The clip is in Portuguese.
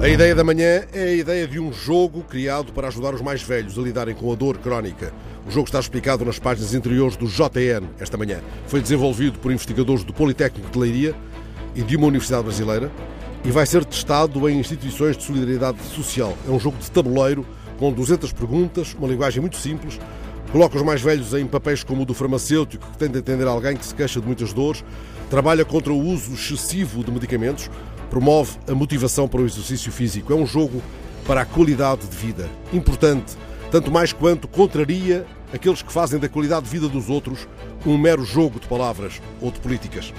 A ideia da manhã é a ideia de um jogo criado para ajudar os mais velhos a lidarem com a dor crónica. O jogo está explicado nas páginas interiores do JN esta manhã. Foi desenvolvido por investigadores do Politécnico de Leiria e de uma universidade brasileira e vai ser testado em instituições de solidariedade social. É um jogo de tabuleiro com 200 perguntas, uma linguagem muito simples. Coloca os mais velhos em papéis como o do farmacêutico que tenta atender alguém que se queixa de muitas dores, trabalha contra o uso excessivo de medicamentos, promove a motivação para o exercício físico. É um jogo para a qualidade de vida. Importante, tanto mais quanto contraria aqueles que fazem da qualidade de vida dos outros um mero jogo de palavras ou de políticas.